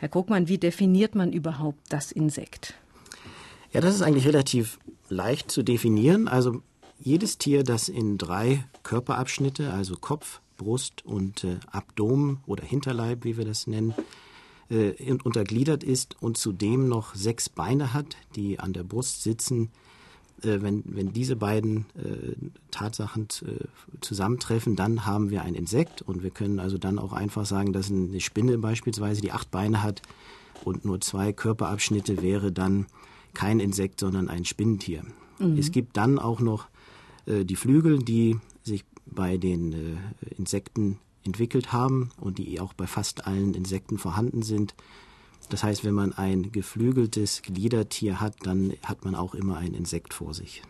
Herr Krugmann, wie definiert man überhaupt das Insekt? Ja, das ist eigentlich relativ leicht zu definieren. Also jedes Tier, das in drei Körperabschnitte, also Kopf, Brust und äh, Abdomen oder Hinterleib, wie wir das nennen, äh, untergliedert ist und zudem noch sechs Beine hat, die an der Brust sitzen, wenn, wenn diese beiden äh, Tatsachen äh, zusammentreffen, dann haben wir ein Insekt und wir können also dann auch einfach sagen, dass eine Spinne beispielsweise, die acht Beine hat und nur zwei Körperabschnitte, wäre dann kein Insekt, sondern ein Spinnentier. Mhm. Es gibt dann auch noch äh, die Flügel, die sich bei den äh, Insekten entwickelt haben und die auch bei fast allen Insekten vorhanden sind. Das heißt, wenn man ein geflügeltes Gliedertier hat, dann hat man auch immer ein Insekt vor sich.